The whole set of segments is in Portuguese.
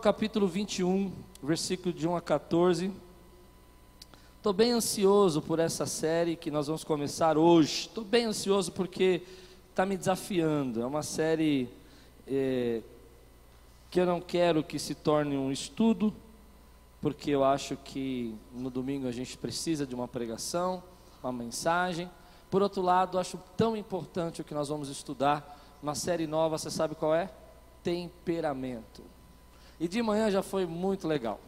capítulo 21, versículo de 1 a 14. Estou bem ansioso por essa série que nós vamos começar hoje. Estou bem ansioso porque está me desafiando. É uma série é, que eu não quero que se torne um estudo, porque eu acho que no domingo a gente precisa de uma pregação, uma mensagem. Por outro lado, acho tão importante o que nós vamos estudar. Uma série nova, você sabe qual é? Temperamento. E de manhã já foi muito legal.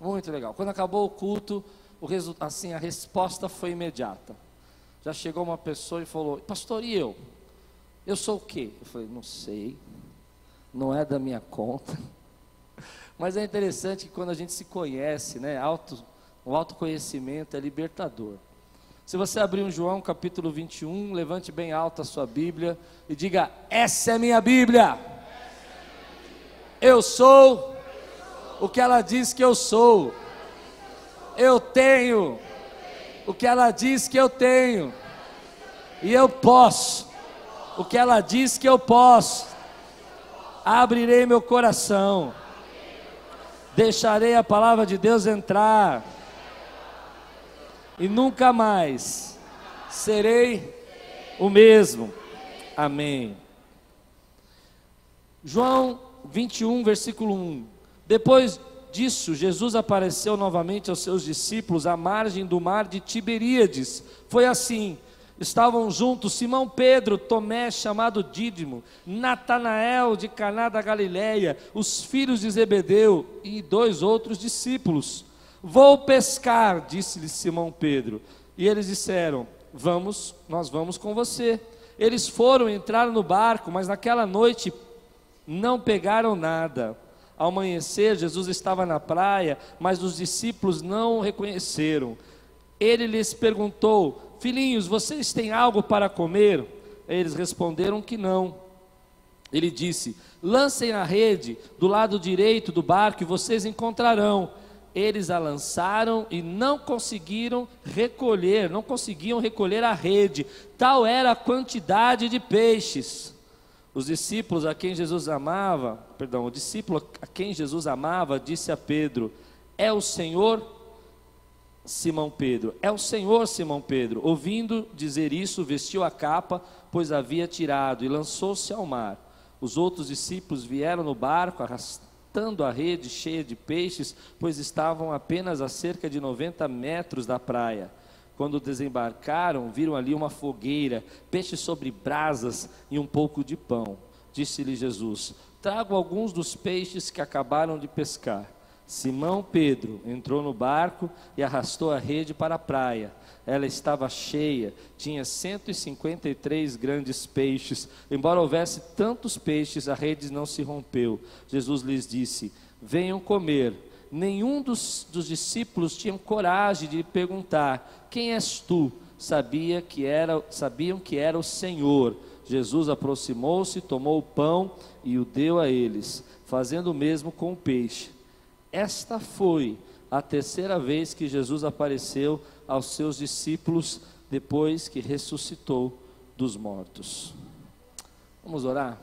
Muito legal. Quando acabou o culto, o assim, a resposta foi imediata. Já chegou uma pessoa e falou: Pastor, e eu? Eu sou o quê? Eu falei: Não sei. Não é da minha conta. Mas é interessante que quando a gente se conhece, né? Auto, o autoconhecimento é libertador. Se você abrir um João capítulo 21, levante bem alto a sua Bíblia e diga: Essa é minha Bíblia. Eu sou o que ela diz que eu sou. Eu tenho o que ela diz que eu tenho. E eu posso o que ela diz que eu posso. Abrirei meu coração. Deixarei a palavra de Deus entrar. E nunca mais serei o mesmo. Amém. João 21, versículo 1. Depois disso, Jesus apareceu novamente aos seus discípulos à margem do mar de Tiberíades. Foi assim: estavam juntos Simão Pedro, Tomé, chamado Dídimo, Natanael de Caná da Galileia, os filhos de Zebedeu e dois outros discípulos. Vou pescar, disse-lhe Simão Pedro. E eles disseram: Vamos, nós vamos com você. Eles foram entrar no barco, mas naquela noite não pegaram nada. Ao amanhecer, Jesus estava na praia, mas os discípulos não o reconheceram. Ele lhes perguntou: Filhinhos, vocês têm algo para comer? Eles responderam que não. Ele disse: Lancem a rede do lado direito do barco e vocês encontrarão. Eles a lançaram e não conseguiram recolher, não conseguiam recolher a rede, tal era a quantidade de peixes. Os discípulos a quem Jesus amava, perdão, o discípulo a quem Jesus amava disse a Pedro: É o Senhor, Simão Pedro. É o Senhor, Simão Pedro. Ouvindo dizer isso, vestiu a capa, pois havia tirado, e lançou-se ao mar. Os outros discípulos vieram no barco, arrastando a rede cheia de peixes, pois estavam apenas a cerca de 90 metros da praia. Quando desembarcaram, viram ali uma fogueira, peixe sobre brasas e um pouco de pão. Disse-lhe Jesus: Trago alguns dos peixes que acabaram de pescar. Simão Pedro entrou no barco e arrastou a rede para a praia. Ela estava cheia, tinha 153 grandes peixes. Embora houvesse tantos peixes, a rede não se rompeu. Jesus lhes disse: Venham comer nenhum dos, dos discípulos tinha coragem de perguntar: Quem és tu? Sabia que era, sabiam que era o Senhor. Jesus aproximou-se, tomou o pão e o deu a eles, fazendo o mesmo com o peixe. Esta foi a terceira vez que Jesus apareceu aos seus discípulos depois que ressuscitou dos mortos. Vamos orar?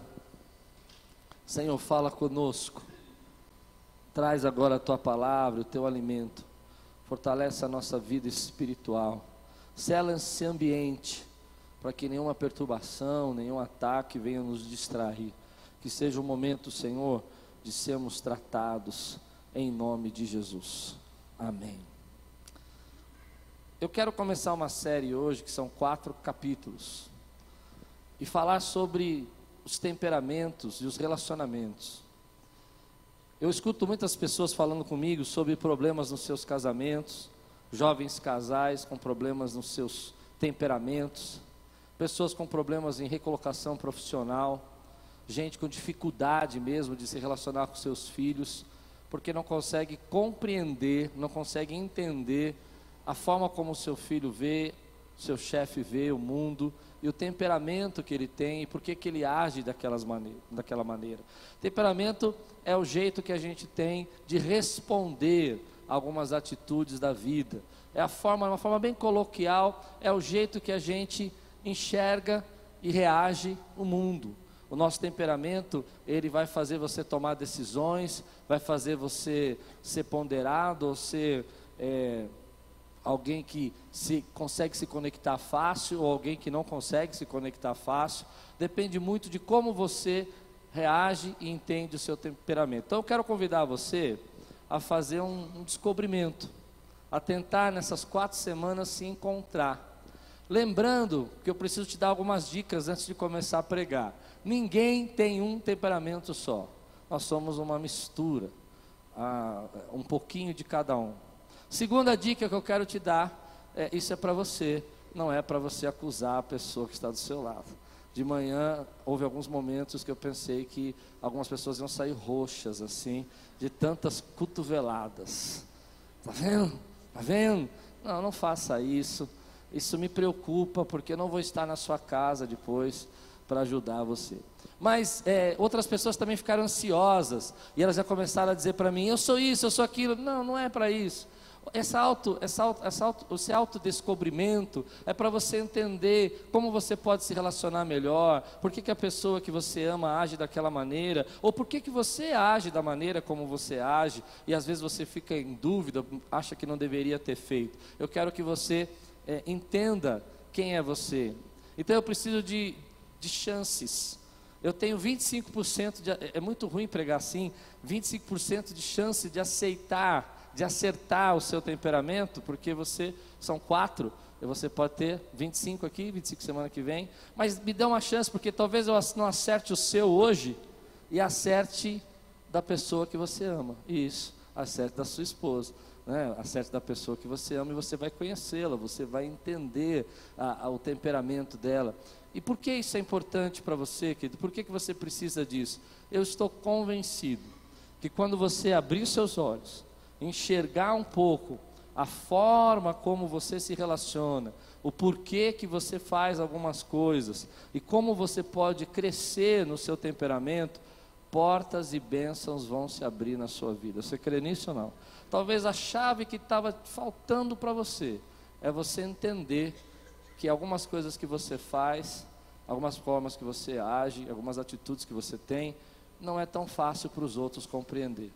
Senhor, fala conosco. Traz agora a tua palavra, o teu alimento. Fortalece a nossa vida espiritual. Sela esse ambiente para que nenhuma perturbação, nenhum ataque venha nos distrair. Que seja o momento, Senhor, de sermos tratados em nome de Jesus. Amém. Eu quero começar uma série hoje que são quatro capítulos e falar sobre os temperamentos e os relacionamentos. Eu escuto muitas pessoas falando comigo sobre problemas nos seus casamentos, jovens casais com problemas nos seus temperamentos, pessoas com problemas em recolocação profissional, gente com dificuldade mesmo de se relacionar com seus filhos, porque não consegue compreender, não consegue entender a forma como o seu filho vê, seu chefe vê o mundo e o temperamento que ele tem e por que ele age daquelas maneira, daquela maneira. Temperamento é o jeito que a gente tem de responder algumas atitudes da vida. É a forma, uma forma bem coloquial, é o jeito que a gente enxerga e reage o mundo. O nosso temperamento, ele vai fazer você tomar decisões, vai fazer você ser ponderado ou ser é, alguém que se consegue se conectar fácil ou alguém que não consegue se conectar fácil. Depende muito de como você reage e entende o seu temperamento. Então eu quero convidar você a fazer um, um descobrimento, a tentar nessas quatro semanas se encontrar. Lembrando que eu preciso te dar algumas dicas antes de começar a pregar. Ninguém tem um temperamento só. Nós somos uma mistura, ah, um pouquinho de cada um. Segunda dica que eu quero te dar, é, isso é para você, não é para você acusar a pessoa que está do seu lado. De manhã houve alguns momentos que eu pensei que algumas pessoas iam sair roxas assim, de tantas cotoveladas. Tá vendo? Tá vendo? Não, não faça isso. Isso me preocupa porque eu não vou estar na sua casa depois para ajudar você. Mas é, outras pessoas também ficaram ansiosas e elas já começaram a dizer para mim: eu sou isso, eu sou aquilo. Não, não é para isso. Essa auto, essa auto, essa auto, esse autodescobrimento é para você entender como você pode se relacionar melhor, por que, que a pessoa que você ama age daquela maneira, ou por que, que você age da maneira como você age, e às vezes você fica em dúvida, acha que não deveria ter feito. Eu quero que você é, entenda quem é você. Então eu preciso de, de chances. Eu tenho 25% de. É muito ruim pregar assim, 25% de chance de aceitar, de acertar o seu temperamento, porque você. São quatro, e você pode ter 25 aqui, 25 semana que vem. Mas me dê uma chance, porque talvez eu não acerte o seu hoje e acerte da pessoa que você ama. Isso, acerte da sua esposa né, acerte da pessoa que você ama e você vai conhecê-la, você vai entender a, a, o temperamento dela. E por que isso é importante para você, querido? Por que, que você precisa disso? Eu estou convencido que quando você abrir seus olhos, enxergar um pouco a forma como você se relaciona, o porquê que você faz algumas coisas e como você pode crescer no seu temperamento, portas e bênçãos vão se abrir na sua vida. Você crê nisso ou não? Talvez a chave que estava faltando para você é você entender que algumas coisas que você faz, algumas formas que você age, algumas atitudes que você tem, não é tão fácil para os outros compreender.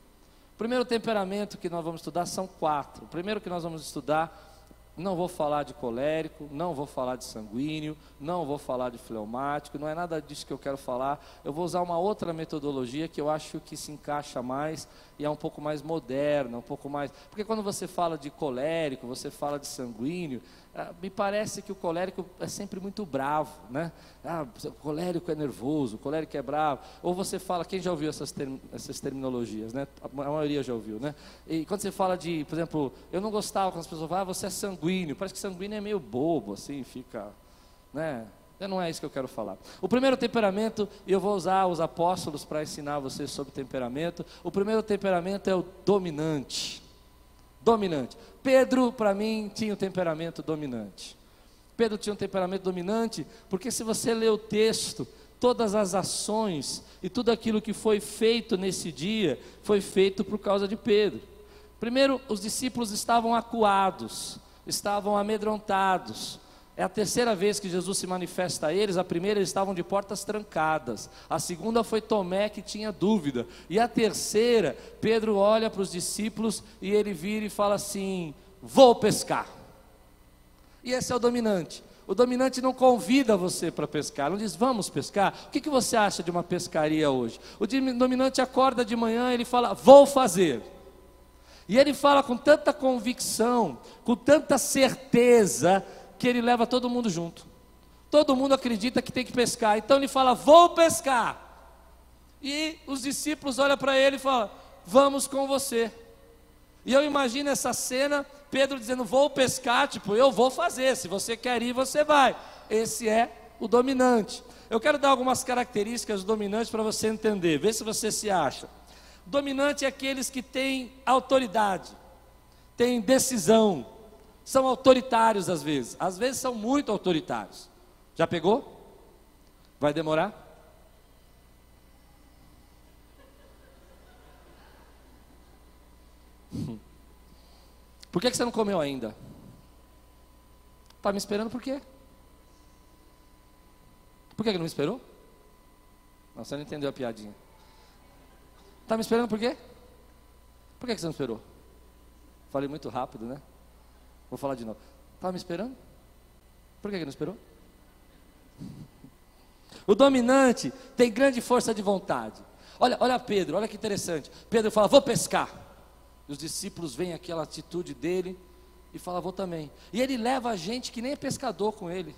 Primeiro temperamento que nós vamos estudar são quatro. O primeiro que nós vamos estudar não vou falar de colérico, não vou falar de sanguíneo, não vou falar de fleumático, não é nada disso que eu quero falar. Eu vou usar uma outra metodologia que eu acho que se encaixa mais e é um pouco mais moderna, um pouco mais. Porque quando você fala de colérico, você fala de sanguíneo, ah, me parece que o colérico é sempre muito bravo, né? Ah, o colérico é nervoso, o colérico é bravo. Ou você fala, quem já ouviu essas, essas terminologias, né? A maioria já ouviu, né? E quando você fala de, por exemplo, eu não gostava quando as pessoas falam, ah, você é sanguíneo. Parece que sanguíneo é meio bobo, assim, fica, né? Não é isso que eu quero falar. O primeiro temperamento, e eu vou usar os apóstolos para ensinar vocês sobre temperamento. O primeiro temperamento é o dominante dominante. Pedro, para mim, tinha o um temperamento dominante. Pedro tinha um temperamento dominante, porque se você ler o texto, todas as ações e tudo aquilo que foi feito nesse dia foi feito por causa de Pedro. Primeiro, os discípulos estavam acuados, estavam amedrontados, é a terceira vez que Jesus se manifesta a eles. A primeira, eles estavam de portas trancadas. A segunda foi Tomé que tinha dúvida. E a terceira, Pedro olha para os discípulos e ele vira e fala assim: Vou pescar. E esse é o dominante. O dominante não convida você para pescar, não diz vamos pescar. O que, que você acha de uma pescaria hoje? O dominante acorda de manhã e ele fala vou fazer. E ele fala com tanta convicção, com tanta certeza, que ele leva todo mundo junto. Todo mundo acredita que tem que pescar. Então ele fala: Vou pescar. E os discípulos olham para ele e falam: Vamos com você. E eu imagino essa cena, Pedro dizendo: Vou pescar, tipo, eu vou fazer. Se você quer ir, você vai. Esse é o dominante. Eu quero dar algumas características do dominante para você entender, ver se você se acha. Dominante é aqueles que têm autoridade, têm decisão, são autoritários às vezes, às vezes são muito autoritários. Já pegou? Vai demorar? Por que, você não comeu ainda? Está me esperando por quê? Por que, que não me esperou? Não, você não entendeu a piadinha. Tá me esperando por quê? Por que você não esperou? Falei muito rápido, né? Vou falar de novo. Estava me esperando? Por que não esperou? O dominante tem grande força de vontade. Olha, olha Pedro, olha que interessante. Pedro fala: Vou pescar. E os discípulos veem aquela atitude dele e fala: Vou também. E ele leva a gente que nem é pescador com ele.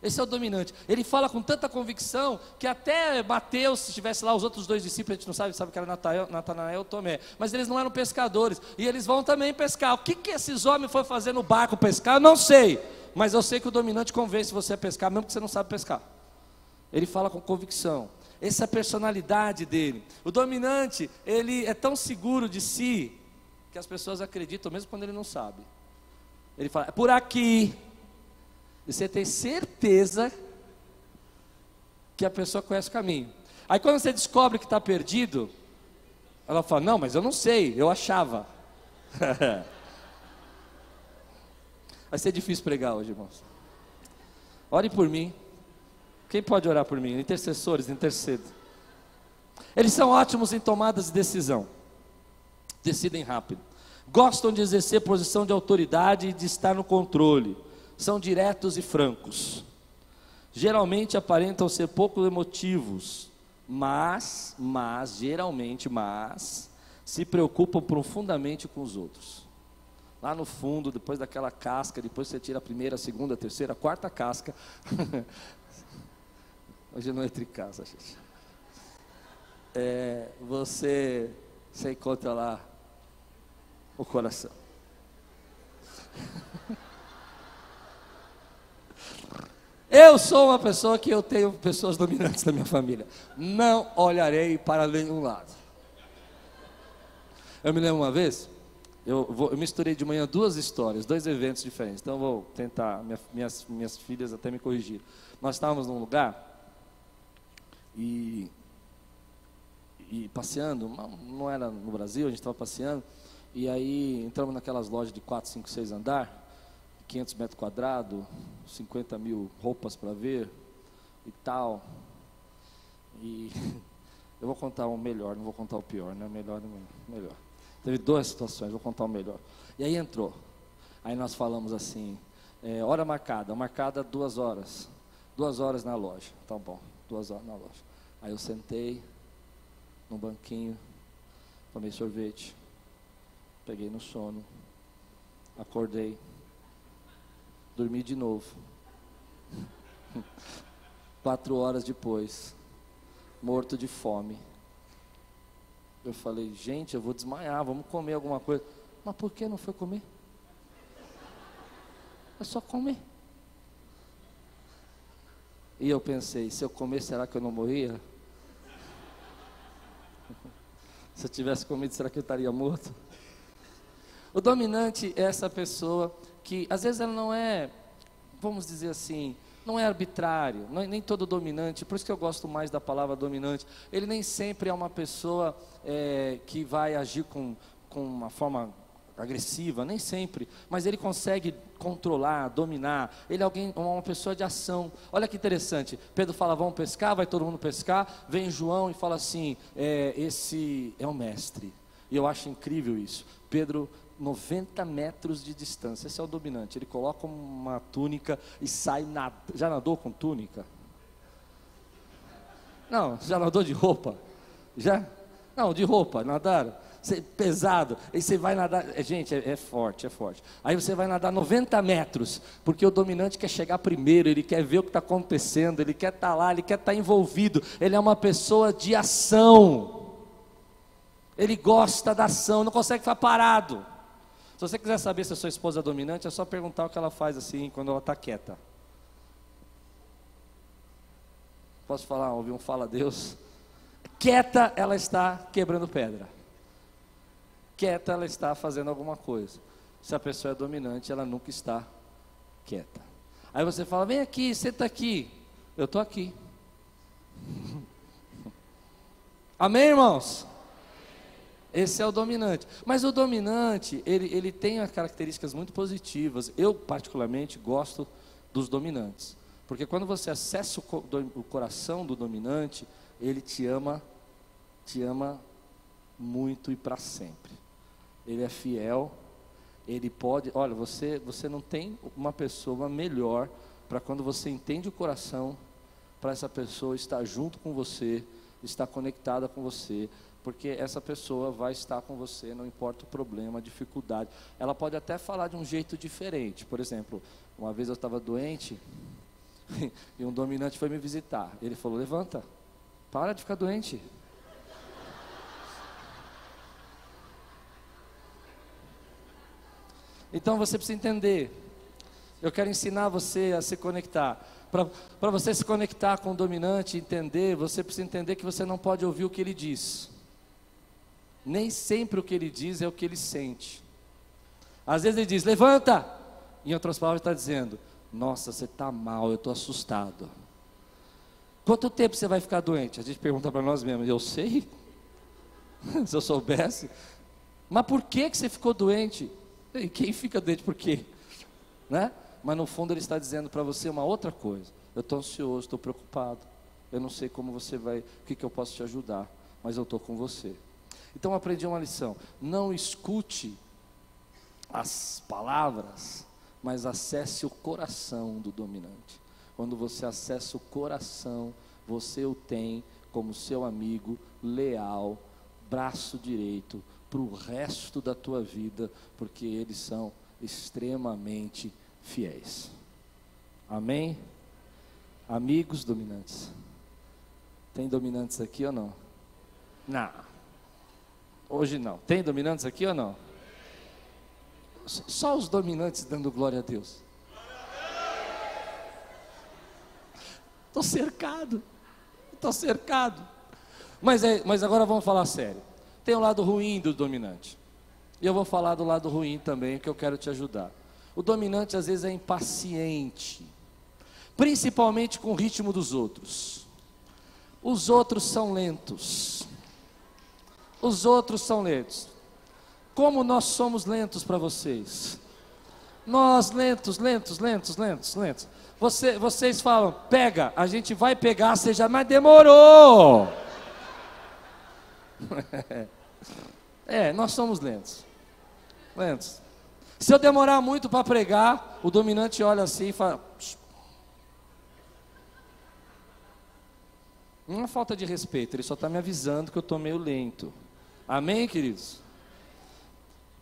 Esse é o dominante. Ele fala com tanta convicção que até Mateus, se estivesse lá, os outros dois discípulos, a gente não sabe, sabe que era Natanael e Tomé, mas eles não eram pescadores, e eles vão também pescar. O que, que esses homens foram fazer no barco pescar? Eu não sei, mas eu sei que o dominante convence você a pescar, mesmo que você não sabe pescar. Ele fala com convicção. Essa é a personalidade dele. O dominante, ele é tão seguro de si que as pessoas acreditam, mesmo quando ele não sabe. Ele fala, é por aqui, e você tem certeza que a pessoa conhece o caminho. Aí quando você descobre que está perdido, ela fala: Não, mas eu não sei, eu achava. Vai ser difícil pregar hoje, irmãos. Ore por mim. Quem pode orar por mim? Intercessores, intercedo. Eles são ótimos em tomadas de decisão. Decidem rápido. Gostam de exercer posição de autoridade e de estar no controle são diretos e francos. Geralmente aparentam ser pouco emotivos, mas, mas, geralmente, mas, se preocupam profundamente com os outros. Lá no fundo, depois daquela casca, depois você tira a primeira, a segunda, a terceira, a quarta casca. Hoje não é tricasa, gente. É, você, você encontra lá o coração. Eu sou uma pessoa que eu tenho pessoas dominantes na minha família. Não olharei para nenhum lado. Eu me lembro uma vez, eu, vou, eu misturei de manhã duas histórias, dois eventos diferentes. Então eu vou tentar, minha, minhas, minhas filhas até me corrigir. Nós estávamos num lugar e, e passeando, não era no Brasil, a gente estava passeando, e aí entramos naquelas lojas de 4, 5, 6 andar 500 metros quadrados, 50 mil roupas para ver e tal. E eu vou contar o melhor, não vou contar o pior, né? Melhor, melhor. Teve duas situações, vou contar o melhor. E aí entrou. Aí nós falamos assim, é, hora marcada, marcada duas horas. Duas horas na loja. Tá bom, duas horas na loja. Aí eu sentei no banquinho, tomei sorvete, peguei no sono, acordei, dormi de novo. Quatro horas depois, morto de fome. Eu falei, gente, eu vou desmaiar, vamos comer alguma coisa. Mas por que não foi comer? É só comer. E eu pensei, se eu comer, será que eu não morria? se eu tivesse comido, será que eu estaria morto? O dominante é essa pessoa que às vezes ela não é, vamos dizer assim, não é arbitrário, não é, nem todo dominante, por isso que eu gosto mais da palavra dominante. Ele nem sempre é uma pessoa é, que vai agir com, com uma forma agressiva, nem sempre, mas ele consegue controlar, dominar. Ele é alguém, uma pessoa de ação. Olha que interessante. Pedro fala: "Vamos pescar", vai todo mundo pescar. Vem João e fala assim: é, "Esse é o mestre". E eu acho incrível isso. Pedro 90 metros de distância. Esse é o dominante. Ele coloca uma túnica e sai nad... Já nadou com túnica? Não, já nadou de roupa? Já? Não, de roupa, nadaram. Cê, pesado. Aí você vai nadar. É, gente, é, é, forte, é forte. Aí você vai nadar 90 metros, porque o dominante quer chegar primeiro, ele quer ver o que está acontecendo, ele quer estar tá lá, ele quer estar tá envolvido. Ele é uma pessoa de ação. Ele gosta da ação, não consegue ficar parado. Se você quiser saber se a sua esposa é dominante, é só perguntar o que ela faz assim quando ela está quieta. Posso falar, ouvir um fala Deus? Quieta, ela está quebrando pedra. Quieta, ela está fazendo alguma coisa. Se a pessoa é dominante, ela nunca está quieta. Aí você fala: vem aqui, senta aqui. Eu estou aqui. Amém, irmãos? Esse é o dominante. Mas o dominante, ele, ele tem características muito positivas. Eu, particularmente, gosto dos dominantes. Porque quando você acessa o, o coração do dominante, Ele te ama, te ama muito e para sempre. Ele é fiel, ele pode. Olha, você, você não tem uma pessoa melhor para quando você entende o coração, para essa pessoa estar junto com você, estar conectada com você, porque essa pessoa vai estar com você, não importa o problema, a dificuldade. Ela pode até falar de um jeito diferente. Por exemplo, uma vez eu estava doente e um dominante foi me visitar. Ele falou: Levanta, para de ficar doente. Então você precisa entender. Eu quero ensinar você a se conectar. Para você se conectar com o dominante, entender, você precisa entender que você não pode ouvir o que ele diz. Nem sempre o que ele diz é o que ele sente. Às vezes ele diz, levanta. Em outras palavras, está dizendo, nossa, você está mal, eu estou assustado. Quanto tempo você vai ficar doente? A gente pergunta para nós mesmos, eu sei. Se eu soubesse. Mas por que, que você ficou doente? E quem fica doente por quê? Né? Mas no fundo ele está dizendo para você uma outra coisa. Eu estou ansioso, estou preocupado. Eu não sei como você vai, o que, que eu posso te ajudar, mas eu estou com você. Então aprendi uma lição. Não escute as palavras, mas acesse o coração do dominante. Quando você acessa o coração, você o tem como seu amigo leal, braço direito, para o resto da tua vida, porque eles são extremamente fiéis. Amém? Amigos dominantes. Tem dominantes aqui ou não? Não. Hoje não. Tem dominantes aqui ou não? Só os dominantes dando glória a Deus. Estou cercado. Estou cercado. Mas, é, mas agora vamos falar sério. Tem o lado ruim do dominante. E eu vou falar do lado ruim também, que eu quero te ajudar. O dominante às vezes é impaciente, principalmente com o ritmo dos outros. Os outros são lentos. Os outros são lentos. Como nós somos lentos para vocês? Nós lentos, lentos, lentos, lentos, lentos. Você, vocês falam, pega, a gente vai pegar, seja, mas demorou. É, nós somos lentos. Lentos. Se eu demorar muito para pregar, o dominante olha assim e fala. Não é falta de respeito, ele só está me avisando que eu estou meio lento. Amém, queridos?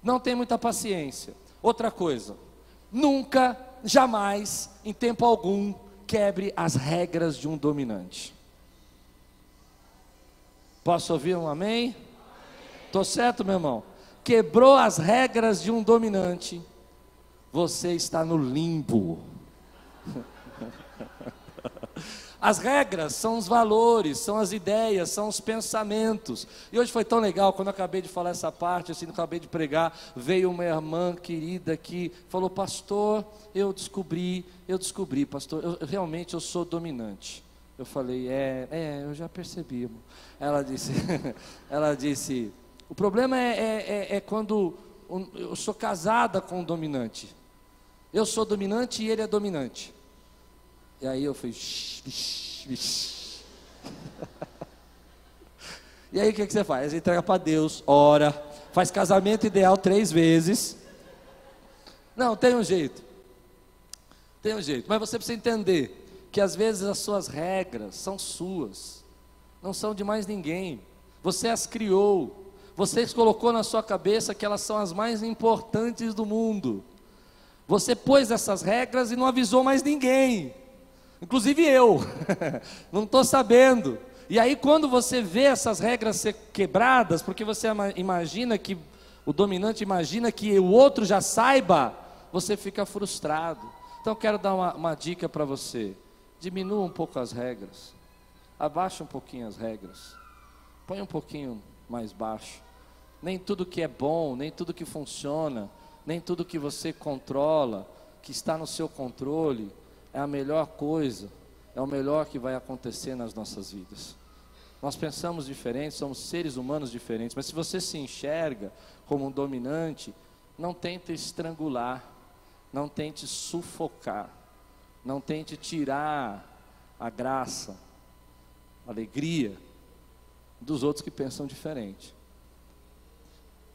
Não tem muita paciência. Outra coisa, nunca, jamais, em tempo algum, quebre as regras de um dominante. Posso ouvir um amém? Estou certo, meu irmão? Quebrou as regras de um dominante, você está no limbo. As regras são os valores, são as ideias, são os pensamentos. E hoje foi tão legal, quando eu acabei de falar essa parte, assim, acabei de pregar, veio uma irmã querida aqui, falou, pastor, eu descobri, eu descobri, pastor, eu, realmente eu sou dominante. Eu falei, é, é, eu já percebi. Ela disse, ela disse, o problema é, é, é, é quando eu sou casada com um dominante. Eu sou dominante e ele é dominante. E aí eu fui. e aí o que, que você faz? Entrega para Deus, ora, faz casamento ideal três vezes. Não, tem um jeito. Tem um jeito. Mas você precisa entender que às vezes as suas regras são suas, não são de mais ninguém. Você as criou. Você colocou na sua cabeça que elas são as mais importantes do mundo. Você pôs essas regras e não avisou mais ninguém, inclusive eu, não estou sabendo. E aí, quando você vê essas regras ser quebradas, porque você imagina que, o dominante imagina que o outro já saiba, você fica frustrado. Então, eu quero dar uma, uma dica para você: diminua um pouco as regras, abaixa um pouquinho as regras, põe um pouquinho mais baixo. Nem tudo que é bom, nem tudo que funciona, nem tudo que você controla, que está no seu controle, é a melhor coisa, é o melhor que vai acontecer nas nossas vidas. Nós pensamos diferente, somos seres humanos diferentes, mas se você se enxerga como um dominante, não tente estrangular, não tente sufocar, não tente tirar a graça, a alegria dos outros que pensam diferente.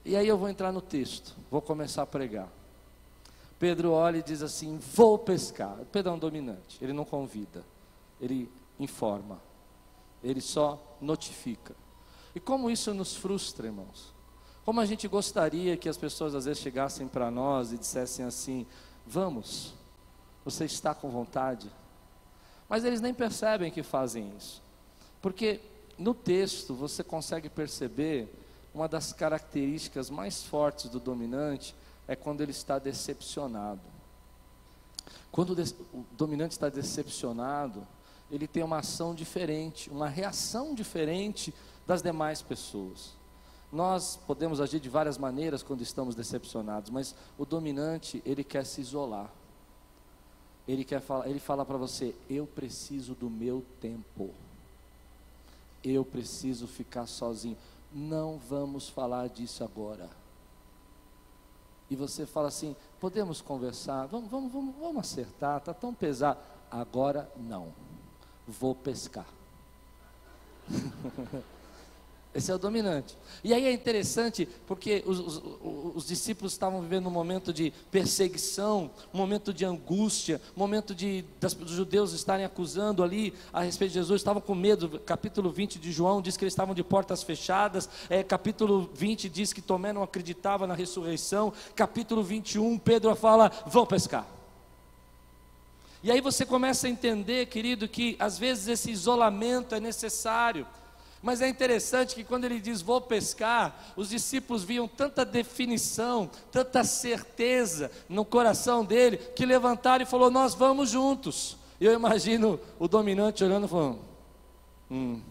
E aí eu vou entrar no texto, vou começar a pregar. Pedro olha e diz assim: Vou pescar. Pedro é um dominante, ele não convida, ele informa, ele só notifica. E como isso nos frustra, irmãos? Como a gente gostaria que as pessoas às vezes chegassem para nós e dissessem assim: Vamos, você está com vontade? Mas eles nem percebem que fazem isso, porque no texto você consegue perceber uma das características mais fortes do dominante é quando ele está decepcionado. Quando o dominante está decepcionado, ele tem uma ação diferente, uma reação diferente das demais pessoas. Nós podemos agir de várias maneiras quando estamos decepcionados, mas o dominante, ele quer se isolar. Ele quer falar, ele fala para você: "Eu preciso do meu tempo. Eu preciso ficar sozinho. Não vamos falar disso agora." E você fala assim: "Podemos conversar? Vamos, vamos, vamos, vamos acertar, tá tão pesado. Agora não. Vou pescar." Esse é o dominante. E aí é interessante porque os, os, os, discípulos estavam vivendo um momento de perseguição, um momento de angústia, um momento de das, dos judeus estarem acusando ali a respeito de Jesus, estavam com medo. Capítulo 20 de João diz que eles estavam de portas fechadas. É, capítulo 20 diz que Tomé não acreditava na ressurreição. Capítulo 21, Pedro fala: vão pescar. E aí você começa a entender, querido, que às vezes esse isolamento é necessário. Mas é interessante que quando ele diz vou pescar, os discípulos viam tanta definição, tanta certeza no coração dele, que levantaram e falou: Nós vamos juntos. Eu imagino o dominante olhando e falando: Hum,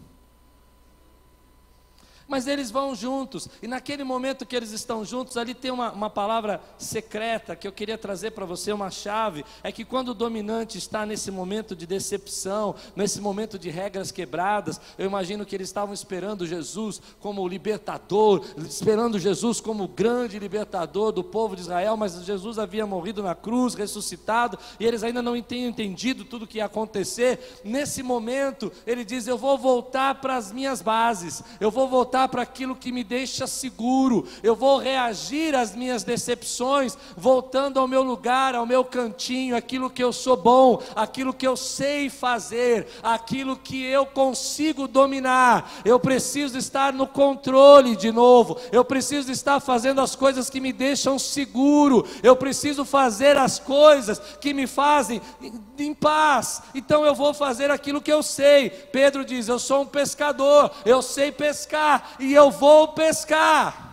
mas eles vão juntos, e naquele momento que eles estão juntos, ali tem uma, uma palavra secreta que eu queria trazer para você, uma chave, é que quando o dominante está nesse momento de decepção, nesse momento de regras quebradas, eu imagino que eles estavam esperando Jesus como libertador, esperando Jesus como grande libertador do povo de Israel, mas Jesus havia morrido na cruz, ressuscitado, e eles ainda não tinham entendido tudo o que ia acontecer. Nesse momento, ele diz: Eu vou voltar para as minhas bases, eu vou voltar voltar para aquilo que me deixa seguro, eu vou reagir às minhas decepções, voltando ao meu lugar, ao meu cantinho, aquilo que eu sou bom, aquilo que eu sei fazer, aquilo que eu consigo dominar. Eu preciso estar no controle de novo, eu preciso estar fazendo as coisas que me deixam seguro, eu preciso fazer as coisas que me fazem em paz. Então eu vou fazer aquilo que eu sei. Pedro diz: Eu sou um pescador, eu sei pescar, e eu vou pescar.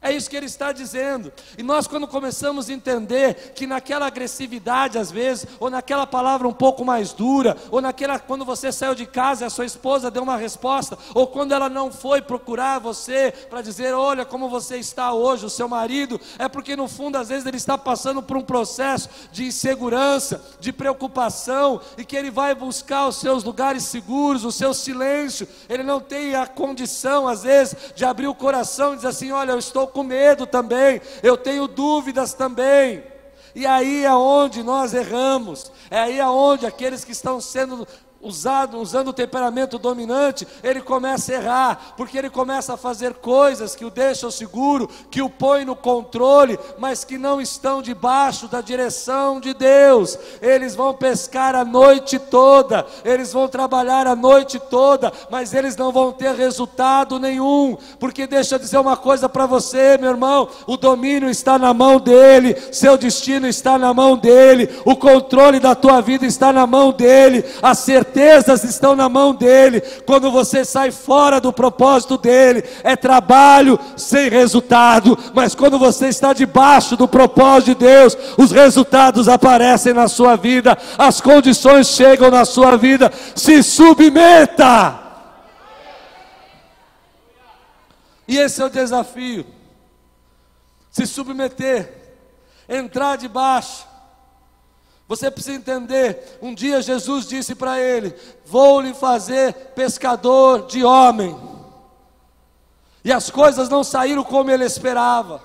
É isso que ele está dizendo. E nós, quando começamos a entender que naquela agressividade, às vezes, ou naquela palavra um pouco mais dura, ou naquela quando você saiu de casa e a sua esposa deu uma resposta, ou quando ela não foi procurar você para dizer, olha como você está hoje, o seu marido, é porque no fundo, às vezes, ele está passando por um processo de insegurança, de preocupação, e que ele vai buscar os seus lugares seguros, o seu silêncio. Ele não tem a condição, às vezes, de abrir o coração e dizer assim: olha, eu estou com medo também, eu tenho dúvidas também. E aí é onde nós erramos, é aí é onde aqueles que estão sendo usado, usando o temperamento dominante, ele começa a errar, porque ele começa a fazer coisas que o deixam seguro, que o põe no controle, mas que não estão debaixo da direção de Deus. Eles vão pescar a noite toda, eles vão trabalhar a noite toda, mas eles não vão ter resultado nenhum, porque deixa eu dizer uma coisa para você, meu irmão: o domínio está na mão dele, seu destino está na mão dele, o controle da tua vida está na mão dele, a certeza certezas estão na mão dele. Quando você sai fora do propósito dele, é trabalho sem resultado. Mas quando você está debaixo do propósito de Deus, os resultados aparecem na sua vida, as condições chegam na sua vida. Se submeta. E esse é o desafio. Se submeter, entrar debaixo você precisa entender. Um dia Jesus disse para ele: Vou lhe fazer pescador de homem. E as coisas não saíram como ele esperava.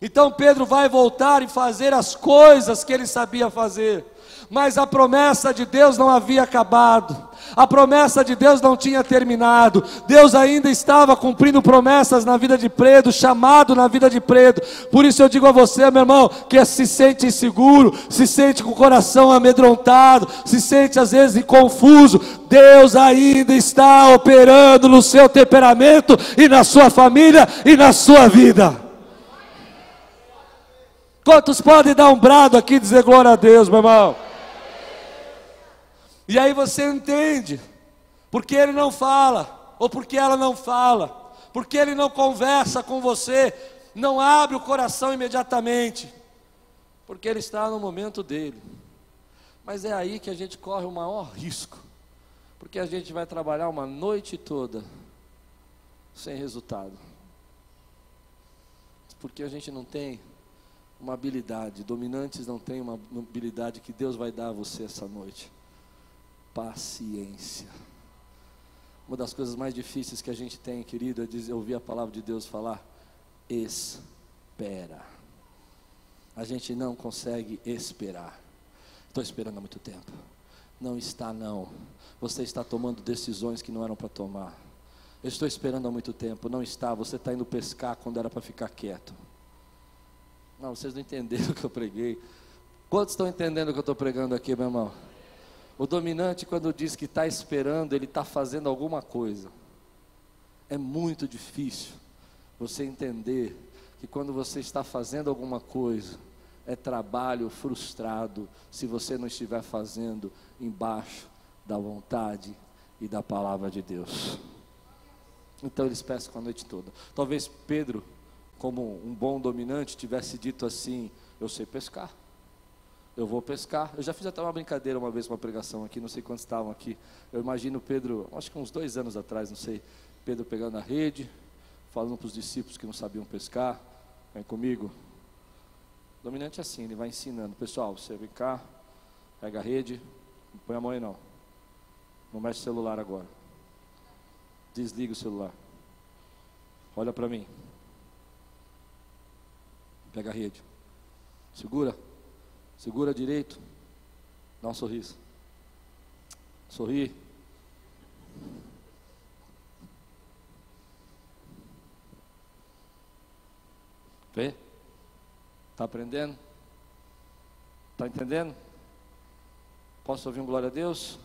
Então Pedro vai voltar e fazer as coisas que ele sabia fazer. Mas a promessa de Deus não havia acabado. A promessa de Deus não tinha terminado. Deus ainda estava cumprindo promessas na vida de Pedro, chamado na vida de Pedro. Por isso eu digo a você, meu irmão, que se sente inseguro, se sente com o coração amedrontado, se sente às vezes confuso. Deus ainda está operando no seu temperamento e na sua família e na sua vida. Quantos podem dar um brado aqui e dizer glória a Deus, meu irmão? E aí você entende, porque ele não fala, ou porque ela não fala, porque ele não conversa com você, não abre o coração imediatamente, porque ele está no momento dele. Mas é aí que a gente corre o maior risco, porque a gente vai trabalhar uma noite toda sem resultado, porque a gente não tem uma habilidade, dominantes não têm uma habilidade que Deus vai dar a você essa noite paciência. Uma das coisas mais difíceis que a gente tem, querido, é ouvir a palavra de Deus falar: espera. A gente não consegue esperar. Estou esperando há muito tempo. Não está, não. Você está tomando decisões que não eram para tomar. Eu estou esperando há muito tempo. Não está. Você está indo pescar quando era para ficar quieto. Não, vocês não entenderam o que eu preguei. Quantos estão entendendo o que eu estou pregando aqui, meu irmão? O dominante, quando diz que está esperando, ele está fazendo alguma coisa. É muito difícil você entender que quando você está fazendo alguma coisa, é trabalho frustrado se você não estiver fazendo embaixo da vontade e da palavra de Deus. Então eles pescam a noite toda. Talvez Pedro, como um bom dominante, tivesse dito assim: Eu sei pescar eu vou pescar. Eu já fiz até uma brincadeira uma vez, uma pregação aqui, não sei quantos estavam aqui. Eu imagino Pedro, acho que uns dois anos atrás, não sei, Pedro pegando a rede, falando para os discípulos que não sabiam pescar, vem comigo. O dominante é assim, ele vai ensinando, pessoal, você vem cá, pega a rede, não põe a mão aí não. Não mexe o celular agora. Desliga o celular. Olha para mim. Pega a rede. Segura. Segura direito. Dá um sorriso. Sorri. Vê? Está aprendendo? Está entendendo? Posso ouvir um glória a Deus?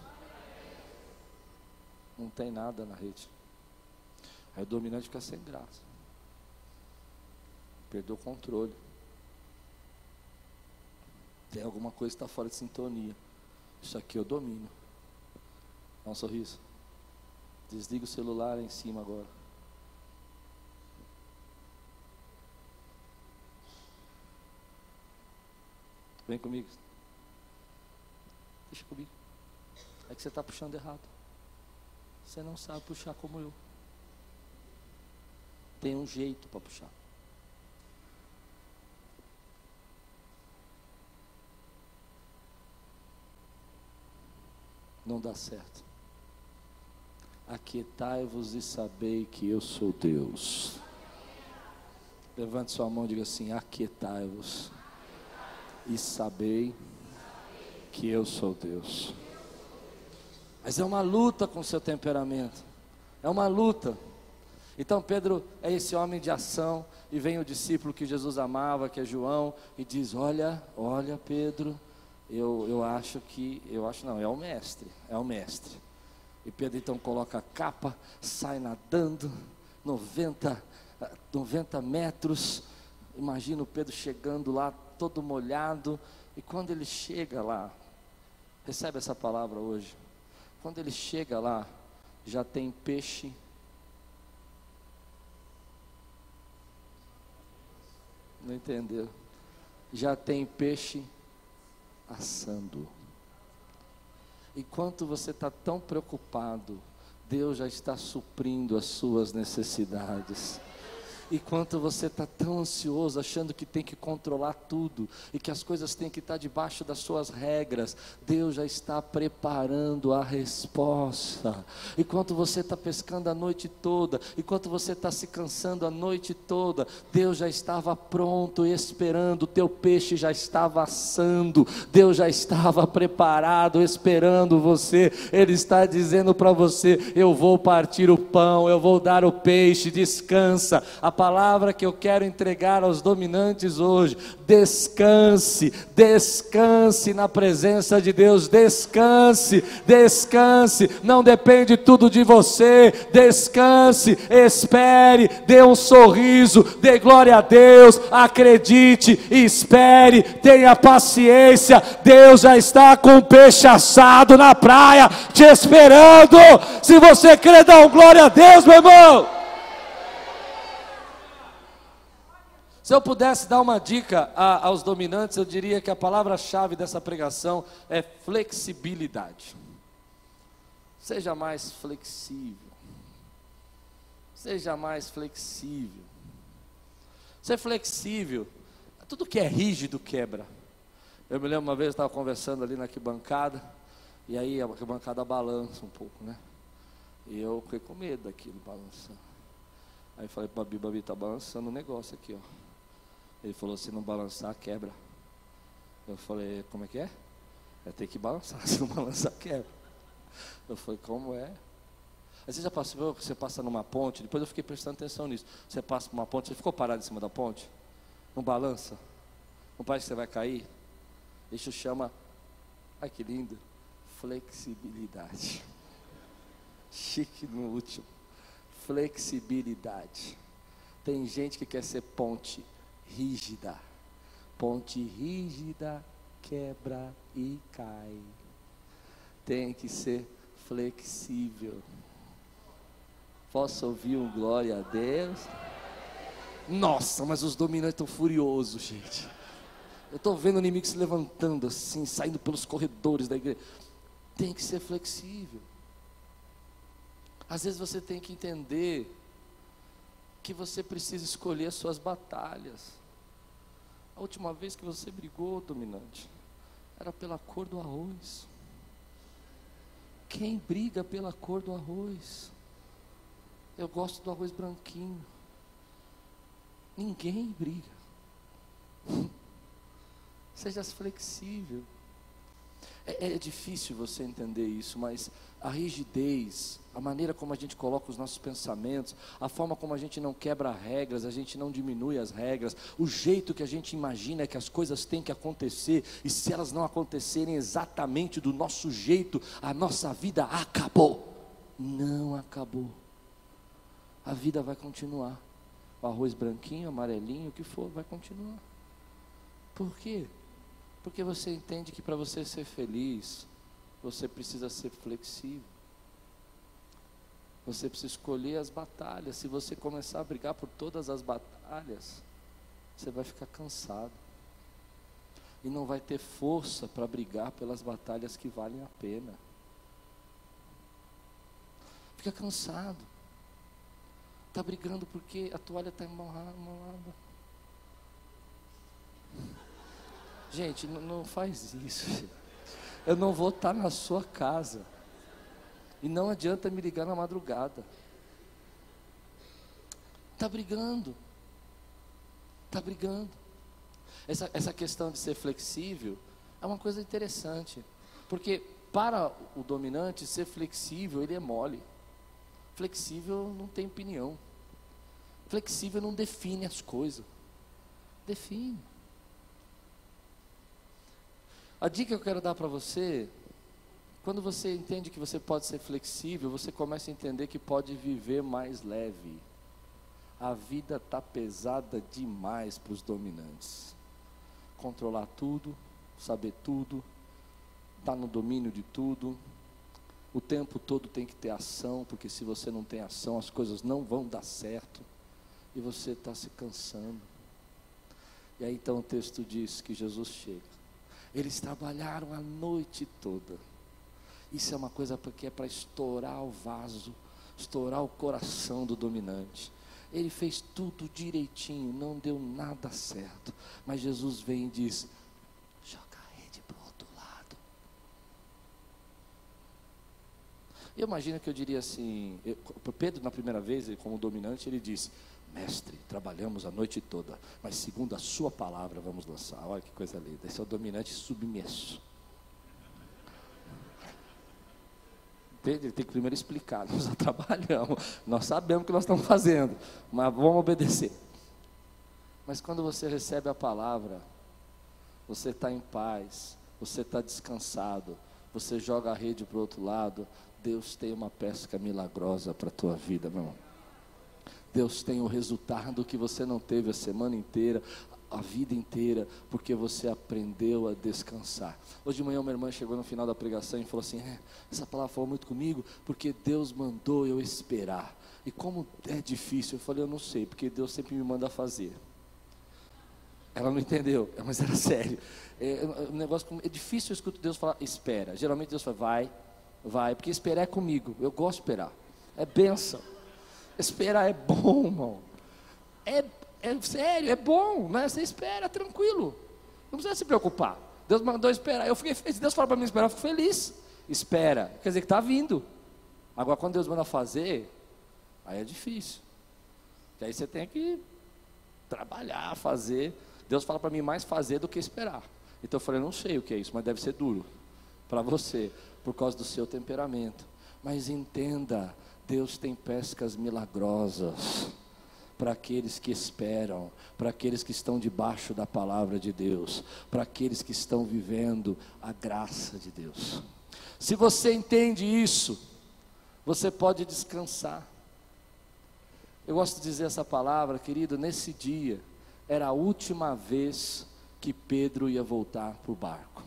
Não tem nada na rede. Aí o dominante fica sem graça. Perdeu o controle. Tem alguma coisa que está fora de sintonia. Isso aqui eu domino. Dá um sorriso. Desliga o celular em cima agora. Vem comigo. Deixa comigo. É que você está puxando errado. Você não sabe puxar como eu. Tem um jeito para puxar. Não dá certo. Aquietai-vos e sabei que eu sou Deus. Levante sua mão e diga assim: Aquietai-vos e sabei que eu sou Deus. Mas é uma luta com o seu temperamento, é uma luta. Então Pedro é esse homem de ação, e vem o discípulo que Jesus amava, que é João, e diz: Olha, olha, Pedro, eu, eu acho que, eu acho não, é o mestre, é o mestre. E Pedro então coloca a capa, sai nadando, 90, 90 metros. Imagina o Pedro chegando lá, todo molhado. E quando ele chega lá, recebe essa palavra hoje. Quando ele chega lá, já tem peixe. Não entendeu? Já tem peixe assando. Enquanto você está tão preocupado, Deus já está suprindo as suas necessidades. Enquanto você está tão ansioso, achando que tem que controlar tudo e que as coisas têm que estar tá debaixo das suas regras, Deus já está preparando a resposta. Enquanto você está pescando a noite toda, enquanto você está se cansando a noite toda, Deus já estava pronto, esperando, o teu peixe já estava assando, Deus já estava preparado, esperando você. Ele está dizendo para você: Eu vou partir o pão, eu vou dar o peixe, descansa. A palavra que eu quero entregar aos dominantes hoje: descanse, descanse na presença de Deus, descanse, descanse. Não depende tudo de você, descanse, espere, dê um sorriso, dê glória a Deus, acredite, espere, tenha paciência. Deus já está com o peixe assado na praia, te esperando. Se você crê, dá um glória a Deus, meu irmão. Se eu pudesse dar uma dica a, aos dominantes, eu diria que a palavra-chave dessa pregação é flexibilidade. Seja mais flexível. Seja mais flexível. Ser flexível, tudo que é rígido quebra. Eu me lembro uma vez, eu estava conversando ali na arquibancada, e aí a arquibancada balança um pouco, né? E eu fiquei com medo daquilo balançando. Aí falei para Babi, Babi, está balançando o um negócio aqui, ó. Ele falou: se não balançar, quebra. Eu falei: como é que é? É ter que balançar, se não balançar, quebra. Eu falei: como é? Aí você já passou, você passa numa ponte, depois eu fiquei prestando atenção nisso. Você passa por uma ponte, você ficou parado em cima da ponte? Não balança? Não parece que você vai cair? Isso chama, ai que lindo, flexibilidade. Chique no último. Flexibilidade. Tem gente que quer ser ponte rígida. Ponte rígida quebra e cai. Tem que ser flexível. Posso ouvir um glória a Deus? Nossa, mas os dominantes estão furiosos, gente. Eu estou vendo o inimigo se levantando assim, saindo pelos corredores da igreja. Tem que ser flexível. Às vezes você tem que entender que você precisa escolher as suas batalhas. A última vez que você brigou, dominante, era pela cor do arroz. Quem briga pela cor do arroz? Eu gosto do arroz branquinho. Ninguém briga. Seja flexível. É, é, difícil você entender isso, mas a rigidez, a maneira como a gente coloca os nossos pensamentos, a forma como a gente não quebra regras, a gente não diminui as regras, o jeito que a gente imagina que as coisas têm que acontecer, e se elas não acontecerem exatamente do nosso jeito, a nossa vida acabou. Não acabou. A vida vai continuar. O arroz branquinho, amarelinho, o que for, vai continuar. Por quê? Porque você entende que para você ser feliz, você precisa ser flexível. Você precisa escolher as batalhas. Se você começar a brigar por todas as batalhas, você vai ficar cansado. E não vai ter força para brigar pelas batalhas que valem a pena. Fica cansado. Está brigando porque a toalha está embolada. Gente, não, não faz isso. Eu não vou estar na sua casa. E não adianta me ligar na madrugada. Está brigando. Está brigando. Essa, essa questão de ser flexível é uma coisa interessante. Porque para o dominante, ser flexível, ele é mole. Flexível não tem opinião. Flexível não define as coisas. Define. A dica que eu quero dar para você, quando você entende que você pode ser flexível, você começa a entender que pode viver mais leve. A vida está pesada demais para os dominantes. Controlar tudo, saber tudo, estar tá no domínio de tudo. O tempo todo tem que ter ação, porque se você não tem ação, as coisas não vão dar certo. E você está se cansando. E aí então o texto diz que Jesus chega eles trabalharam a noite toda. Isso é uma coisa que é para estourar o vaso, estourar o coração do dominante. Ele fez tudo direitinho, não deu nada certo. Mas Jesus vem e diz: joga a rede para o outro lado. Eu imagino que eu diria assim: eu, Pedro, na primeira vez, como dominante, ele disse: Mestre, trabalhamos a noite toda, mas segundo a Sua palavra vamos lançar. Olha que coisa linda. Esse é o dominante submisso. Ele tem que primeiro explicar. Nós já trabalhamos, nós sabemos o que nós estamos fazendo, mas vamos obedecer. Mas quando você recebe a palavra, você está em paz, você está descansado, você joga a rede para o outro lado, Deus tem uma pesca milagrosa para a tua vida, meu irmão. Deus tem o resultado que você não teve a semana inteira, a vida inteira, porque você aprendeu a descansar. Hoje de manhã uma irmã chegou no final da pregação e falou assim: é, essa palavra falou muito comigo, porque Deus mandou eu esperar. E como é difícil, eu falei, eu não sei, porque Deus sempre me manda fazer. Ela não entendeu, mas era sério. É, um negócio é difícil eu escuto Deus falar, espera. Geralmente Deus fala, vai, vai, porque esperar é comigo. Eu gosto de esperar. É benção. Esperar é bom, irmão. É, é sério, é bom, né? Você espera, tranquilo. Não precisa se preocupar. Deus mandou esperar. Eu fiquei feliz. Deus fala para mim esperar, eu fico feliz. Espera, quer dizer que está vindo. Agora, quando Deus manda fazer, aí é difícil. Que aí você tem que trabalhar, fazer. Deus fala para mim mais fazer do que esperar. Então eu falei, não sei o que é isso, mas deve ser duro para você, por causa do seu temperamento. Mas entenda, Deus tem pescas milagrosas para aqueles que esperam, para aqueles que estão debaixo da palavra de Deus, para aqueles que estão vivendo a graça de Deus. Se você entende isso, você pode descansar. Eu gosto de dizer essa palavra, querido, nesse dia era a última vez que Pedro ia voltar para o barco.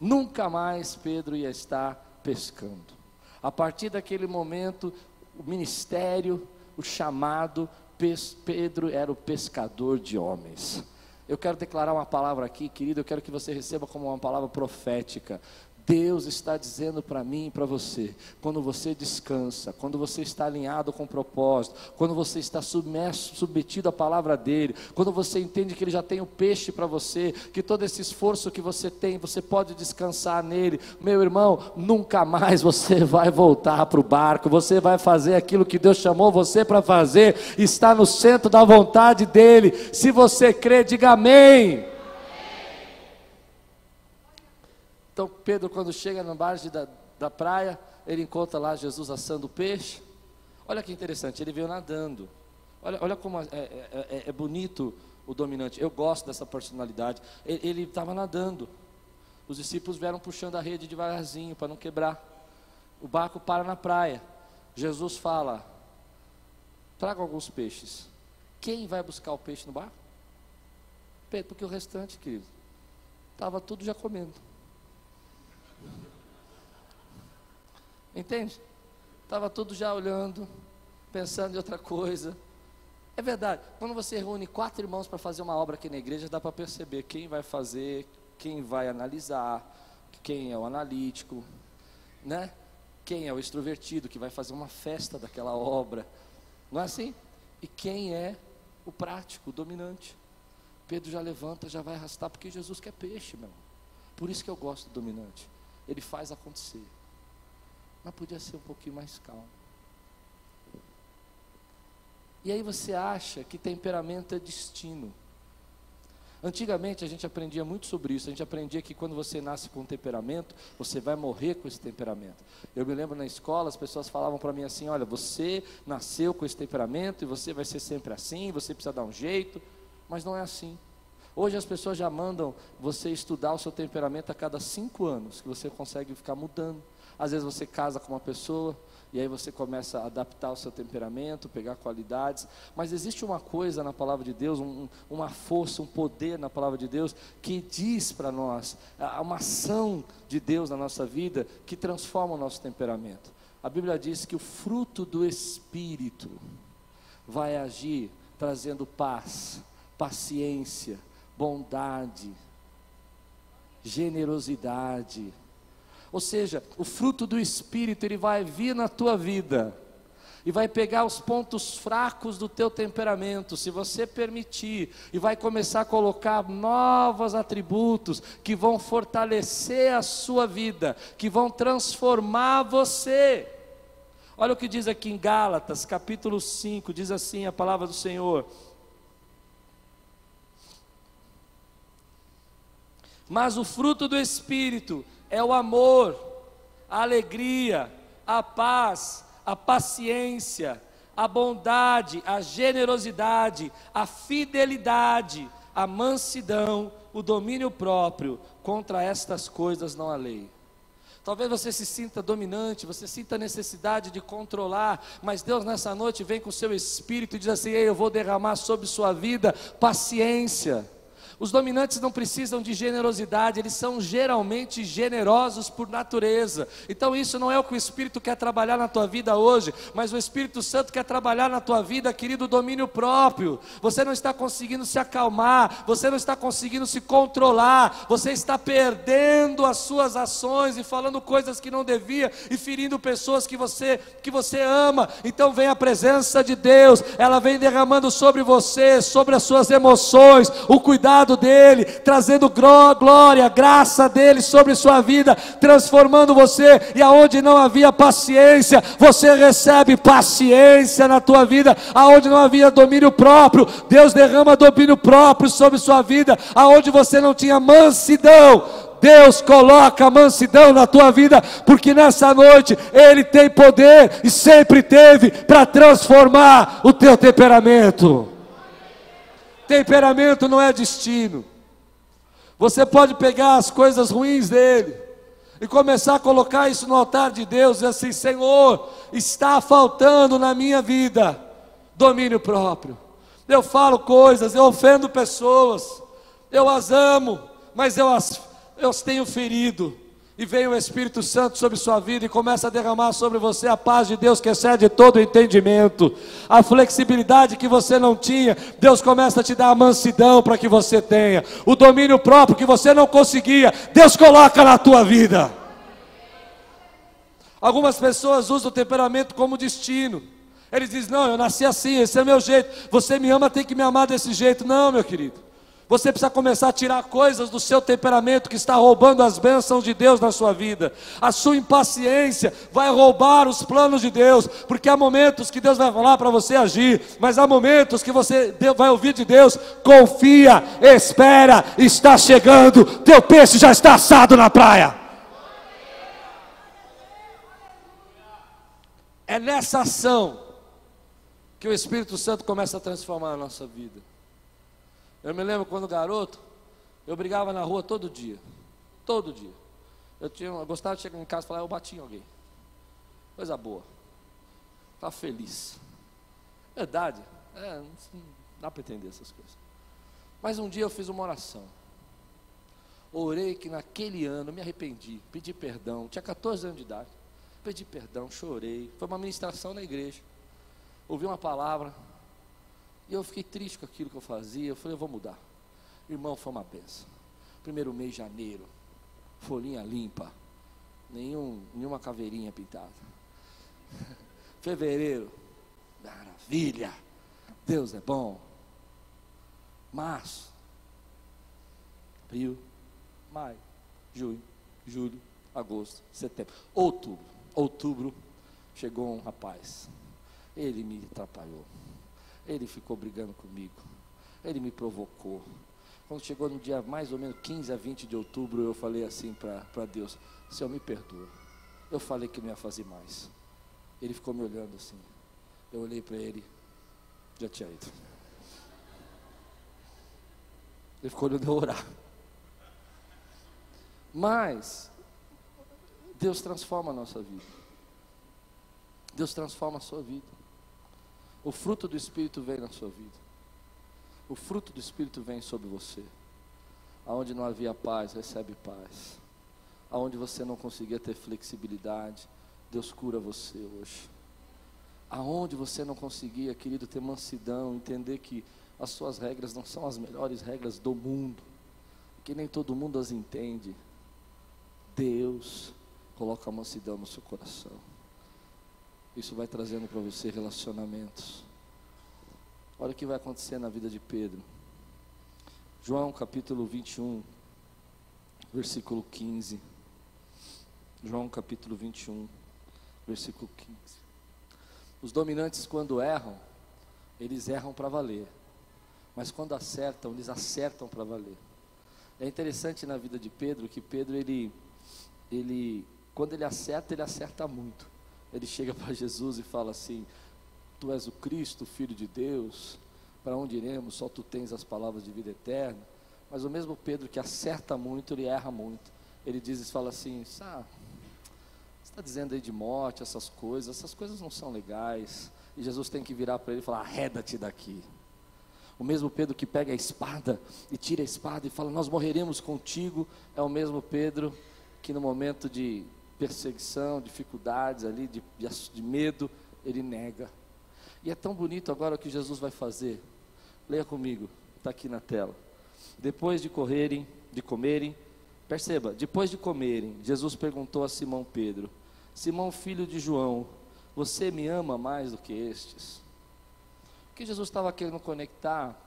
Nunca mais Pedro ia estar pescando. A partir daquele momento, o ministério, o chamado, Pedro era o pescador de homens. Eu quero declarar uma palavra aqui, querido, eu quero que você receba como uma palavra profética. Deus está dizendo para mim e para você, quando você descansa, quando você está alinhado com o propósito, quando você está submerso, submetido à palavra dele, quando você entende que ele já tem o peixe para você, que todo esse esforço que você tem, você pode descansar nele, meu irmão, nunca mais você vai voltar para o barco, você vai fazer aquilo que Deus chamou você para fazer, está no centro da vontade dele. Se você crê, diga amém. Então Pedro, quando chega na margem da, da praia, ele encontra lá Jesus assando peixe. Olha que interessante, ele veio nadando. Olha, olha como é, é, é, é bonito o dominante. Eu gosto dessa personalidade. Ele estava nadando. Os discípulos vieram puxando a rede devagarzinho para não quebrar. O barco para na praia. Jesus fala: traga alguns peixes. Quem vai buscar o peixe no barco? Pedro, porque o restante, querido, estava tudo já comendo. Entende? Estava tudo já olhando, pensando em outra coisa. É verdade, quando você reúne quatro irmãos para fazer uma obra aqui na igreja, dá para perceber quem vai fazer, quem vai analisar, quem é o analítico, né? Quem é o extrovertido que vai fazer uma festa daquela obra. Não é assim? E quem é o prático, o dominante. Pedro já levanta, já vai arrastar, porque Jesus quer peixe, meu. Por isso que eu gosto do dominante. Ele faz acontecer mas podia ser um pouquinho mais calmo. E aí você acha que temperamento é destino. Antigamente a gente aprendia muito sobre isso. A gente aprendia que quando você nasce com um temperamento, você vai morrer com esse temperamento. Eu me lembro na escola, as pessoas falavam para mim assim: olha, você nasceu com esse temperamento e você vai ser sempre assim, você precisa dar um jeito. Mas não é assim. Hoje as pessoas já mandam você estudar o seu temperamento a cada cinco anos, que você consegue ficar mudando. Às vezes você casa com uma pessoa e aí você começa a adaptar o seu temperamento, pegar qualidades. Mas existe uma coisa na palavra de Deus, um, uma força, um poder na palavra de Deus que diz para nós, uma ação de Deus na nossa vida que transforma o nosso temperamento. A Bíblia diz que o fruto do Espírito vai agir trazendo paz, paciência, bondade, generosidade, ou seja, o fruto do Espírito ele vai vir na tua vida. e vai pegar os pontos fracos do teu temperamento, se você permitir, e vai começar a colocar novos atributos que vão fortalecer a sua vida, que vão transformar você. Olha o que diz aqui em Gálatas, capítulo 5, diz assim a palavra do Senhor: Mas o fruto do Espírito é o amor, a alegria, a paz, a paciência, a bondade, a generosidade, a fidelidade, a mansidão, o domínio próprio. Contra estas coisas não há lei. Talvez você se sinta dominante, você sinta a necessidade de controlar, mas Deus nessa noite vem com o seu espírito e diz assim: Ei, eu vou derramar sobre sua vida paciência os dominantes não precisam de generosidade, eles são geralmente generosos por natureza. Então isso não é o que o Espírito quer trabalhar na tua vida hoje, mas o Espírito Santo quer trabalhar na tua vida, querido, domínio próprio. Você não está conseguindo se acalmar, você não está conseguindo se controlar, você está perdendo as suas ações e falando coisas que não devia e ferindo pessoas que você que você ama. Então vem a presença de Deus, ela vem derramando sobre você, sobre as suas emoções, o cuidado cuidado dele, trazendo glória, graça dele sobre sua vida, transformando você. E aonde não havia paciência, você recebe paciência na tua vida. Aonde não havia domínio próprio, Deus derrama domínio próprio sobre sua vida. Aonde você não tinha mansidão, Deus coloca mansidão na tua vida, porque nessa noite Ele tem poder e sempre teve para transformar o teu temperamento. Temperamento não é destino. Você pode pegar as coisas ruins dele e começar a colocar isso no altar de Deus e assim, Senhor, está faltando na minha vida domínio próprio. Eu falo coisas, eu ofendo pessoas, eu as amo, mas eu as, eu as tenho ferido e vem o Espírito Santo sobre sua vida e começa a derramar sobre você a paz de Deus que excede todo o entendimento, a flexibilidade que você não tinha, Deus começa a te dar a mansidão para que você tenha, o domínio próprio que você não conseguia, Deus coloca na tua vida. Algumas pessoas usam o temperamento como destino. Eles dizem: Não, eu nasci assim, esse é meu jeito. Você me ama, tem que me amar desse jeito. Não, meu querido. Você precisa começar a tirar coisas do seu temperamento que está roubando as bênçãos de Deus na sua vida. A sua impaciência vai roubar os planos de Deus, porque há momentos que Deus vai falar para você agir, mas há momentos que você vai ouvir de Deus. Confia, espera, está chegando, teu peixe já está assado na praia. É nessa ação que o Espírito Santo começa a transformar a nossa vida. Eu me lembro quando garoto, eu brigava na rua todo dia. Todo dia. Eu, tinha, eu gostava de chegar em casa e falar, eu bati em alguém. Coisa boa. Estava feliz. Verdade. É, não dá para entender essas coisas. Mas um dia eu fiz uma oração. Orei que naquele ano me arrependi, pedi perdão. Tinha 14 anos de idade. Pedi perdão, chorei. Foi uma ministração na igreja. Ouvi uma palavra, e eu fiquei triste com aquilo que eu fazia. Eu falei, eu vou mudar. Irmão, foi uma benção. Primeiro mês de janeiro, folhinha limpa, nenhum, nenhuma caveirinha pintada. Fevereiro, maravilha, Deus é bom. Março, abril, maio, junho, julho, agosto, setembro, outubro. Outubro chegou um rapaz. Ele me atrapalhou. Ele ficou brigando comigo. Ele me provocou. Quando chegou no dia mais ou menos 15 a 20 de outubro, eu falei assim para Deus: Senhor, me perdoa. Eu falei que não ia fazer mais. Ele ficou me olhando assim. Eu olhei para ele, já tinha ido. Ele ficou olhando eu orar. Mas, Deus transforma a nossa vida. Deus transforma a sua vida. O fruto do Espírito vem na sua vida. O fruto do Espírito vem sobre você. Aonde não havia paz, recebe paz. Aonde você não conseguia ter flexibilidade, Deus cura você hoje. Aonde você não conseguia, querido, ter mansidão, entender que as suas regras não são as melhores regras do mundo, que nem todo mundo as entende. Deus coloca a mansidão no seu coração. Isso vai trazendo para você relacionamentos. Olha o que vai acontecer na vida de Pedro. João capítulo 21, versículo 15. João capítulo 21, versículo 15. Os dominantes, quando erram, eles erram para valer. Mas quando acertam, eles acertam para valer. É interessante na vida de Pedro que Pedro, ele, ele, quando ele acerta, ele acerta muito. Ele chega para Jesus e fala assim: Tu és o Cristo, Filho de Deus, para onde iremos? Só tu tens as palavras de vida eterna. Mas o mesmo Pedro que acerta muito, ele erra muito. Ele diz e fala assim: ah, Você está dizendo aí de morte, essas coisas, essas coisas não são legais. E Jesus tem que virar para ele e falar: Arreda-te daqui. O mesmo Pedro que pega a espada e tira a espada e fala: Nós morreremos contigo. É o mesmo Pedro que no momento de perseguição, dificuldades ali, de, de, medo, ele nega. E é tão bonito agora o que Jesus vai fazer. Leia comigo, está aqui na tela. Depois de correrem, de comerem, perceba, depois de comerem, Jesus perguntou a Simão Pedro: Simão, filho de João, você me ama mais do que estes? O que Jesus estava querendo conectar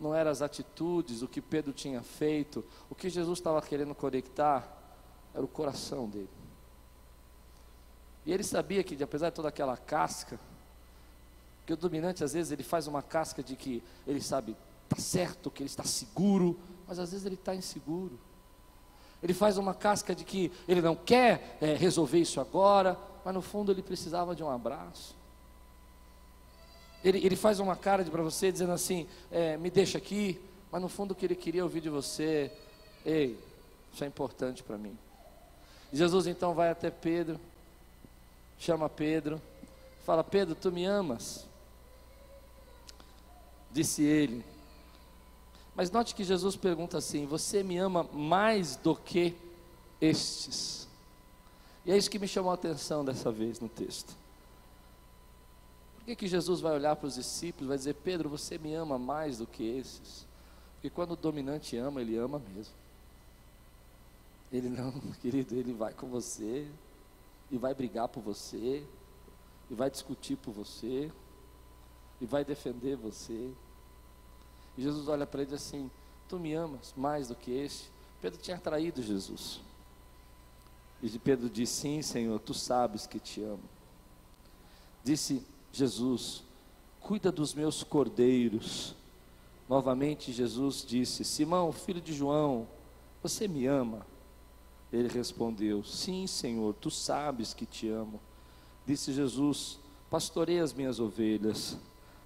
não eram as atitudes, o que Pedro tinha feito, o que Jesus estava querendo conectar era o coração dele. E ele sabia que, apesar de toda aquela casca, que o dominante às vezes ele faz uma casca de que ele sabe está certo, que ele está seguro, mas às vezes ele está inseguro. Ele faz uma casca de que ele não quer é, resolver isso agora, mas no fundo ele precisava de um abraço. Ele, ele faz uma cara para você dizendo assim: é, me deixa aqui, mas no fundo o que ele queria ouvir de você, ei, isso é importante para mim. Jesus então vai até Pedro, chama Pedro, fala: Pedro, tu me amas? Disse ele. Mas note que Jesus pergunta assim: Você me ama mais do que estes? E é isso que me chamou a atenção dessa vez no texto. Por que, que Jesus vai olhar para os discípulos e vai dizer: Pedro, você me ama mais do que esses? Porque quando o dominante ama, ele ama mesmo. Ele não, querido, ele vai com você, e vai brigar por você, e vai discutir por você, e vai defender você. E Jesus olha para ele assim: Tu me amas mais do que este? Pedro tinha traído Jesus. E Pedro disse: Sim, Senhor, tu sabes que te amo. Disse Jesus: Cuida dos meus cordeiros. Novamente Jesus disse: Simão, filho de João, você me ama? Ele respondeu: Sim, Senhor, tu sabes que te amo. Disse Jesus: Pastorei as minhas ovelhas.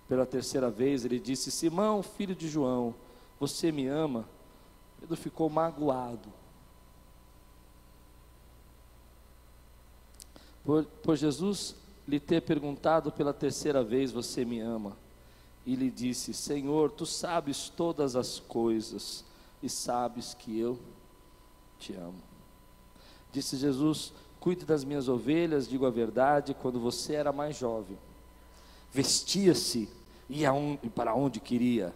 Pela terceira vez ele disse: Simão, filho de João, você me ama? Pedro ficou magoado. Por, por, Jesus lhe ter perguntado pela terceira vez: Você me ama? E lhe disse: Senhor, tu sabes todas as coisas e sabes que eu te amo. Disse Jesus: Cuide das minhas ovelhas, digo a verdade, quando você era mais jovem vestia-se, ia para onde queria.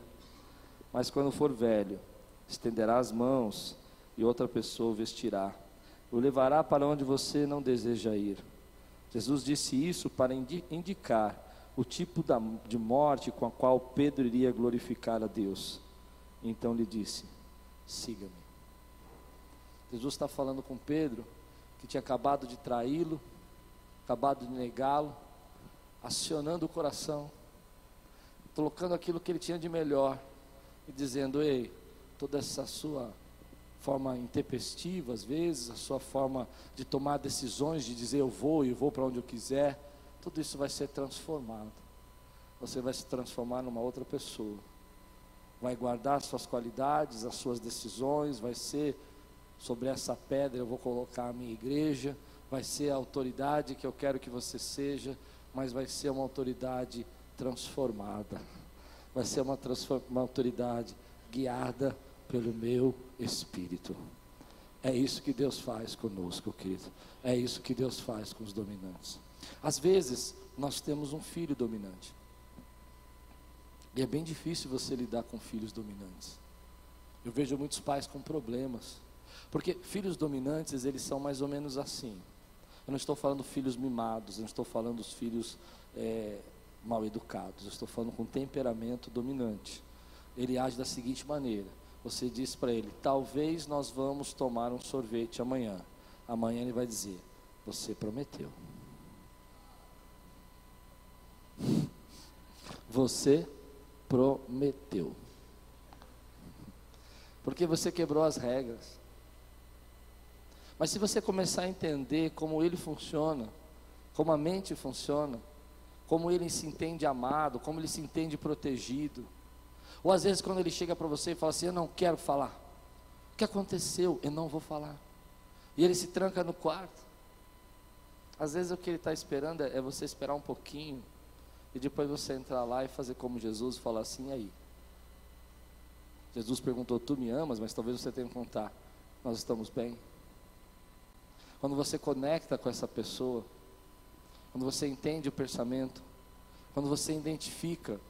Mas quando for velho, estenderá as mãos e outra pessoa o vestirá. O levará para onde você não deseja ir. Jesus disse isso para indicar o tipo de morte com a qual Pedro iria glorificar a Deus. Então lhe disse: siga-me. Jesus está falando com Pedro, que tinha acabado de traí-lo, acabado de negá-lo, acionando o coração, colocando aquilo que ele tinha de melhor e dizendo: Ei, toda essa sua forma intempestiva, às vezes, a sua forma de tomar decisões, de dizer eu vou e vou para onde eu quiser, tudo isso vai ser transformado. Você vai se transformar numa outra pessoa. Vai guardar as suas qualidades, as suas decisões, vai ser sobre essa pedra eu vou colocar a minha igreja, vai ser a autoridade que eu quero que você seja, mas vai ser uma autoridade transformada. Vai ser uma, uma autoridade guiada pelo meu espírito. É isso que Deus faz conosco, querido. É isso que Deus faz com os dominantes. Às vezes, nós temos um filho dominante. E é bem difícil você lidar com filhos dominantes. Eu vejo muitos pais com problemas. Porque filhos dominantes, eles são mais ou menos assim. Eu não estou falando filhos mimados, eu não estou falando dos filhos é, mal educados, eu estou falando com temperamento dominante. Ele age da seguinte maneira: você diz para ele, talvez nós vamos tomar um sorvete amanhã. Amanhã ele vai dizer, você prometeu. Você prometeu. Porque você quebrou as regras. Mas se você começar a entender como ele funciona, como a mente funciona, como ele se entende amado, como ele se entende protegido, ou às vezes quando ele chega para você e fala assim: Eu não quero falar. O que aconteceu? Eu não vou falar. E ele se tranca no quarto. Às vezes o que ele está esperando é você esperar um pouquinho e depois você entrar lá e fazer como Jesus e falar assim: e aí? Jesus perguntou: Tu me amas? Mas talvez você tenha que contar: Nós estamos bem. Quando você conecta com essa pessoa, quando você entende o pensamento, quando você identifica,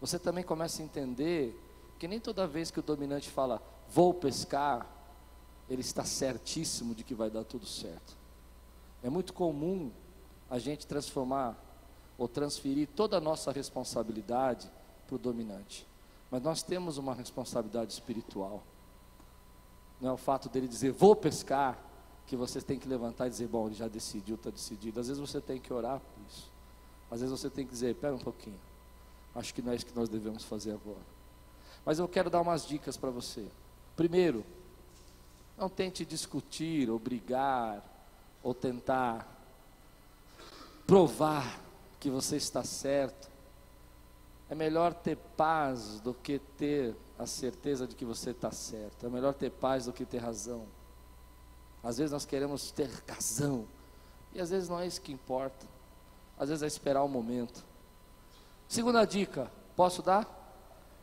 você também começa a entender que nem toda vez que o dominante fala, vou pescar, ele está certíssimo de que vai dar tudo certo. É muito comum a gente transformar ou transferir toda a nossa responsabilidade para o dominante. Mas nós temos uma responsabilidade espiritual. Não é o fato dele dizer, vou pescar, que você tem que levantar e dizer, bom, ele já decidiu, está decidido. Às vezes você tem que orar por isso. Às vezes você tem que dizer, espera um pouquinho. Acho que não é isso que nós devemos fazer agora. Mas eu quero dar umas dicas para você. Primeiro, não tente discutir, ou brigar, ou tentar provar que você está certo. É melhor ter paz do que ter a certeza de que você está certo. É melhor ter paz do que ter razão. Às vezes nós queremos ter razão. E às vezes não é isso que importa. Às vezes é esperar o um momento. Segunda dica, posso dar?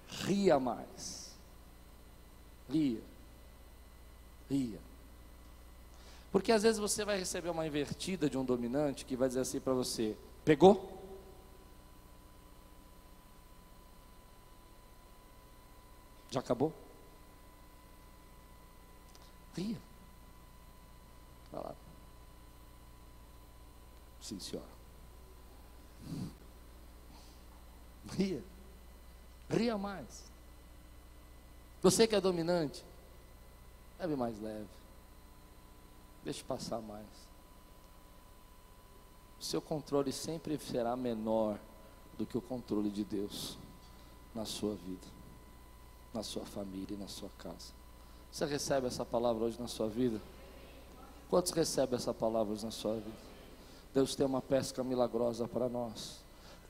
Ria mais. Ria. Ria. Porque às vezes você vai receber uma invertida de um dominante que vai dizer assim para você: pegou? Já acabou? Ria. Lá. Sim, senhora. Ria. Ria mais. Você que é dominante, leve mais leve. Deixe passar mais. O seu controle sempre será menor do que o controle de Deus na sua vida, na sua família e na sua casa. Você recebe essa palavra hoje na sua vida? Quantos recebem essa palavra na sua vida? Deus tem uma pesca milagrosa para nós.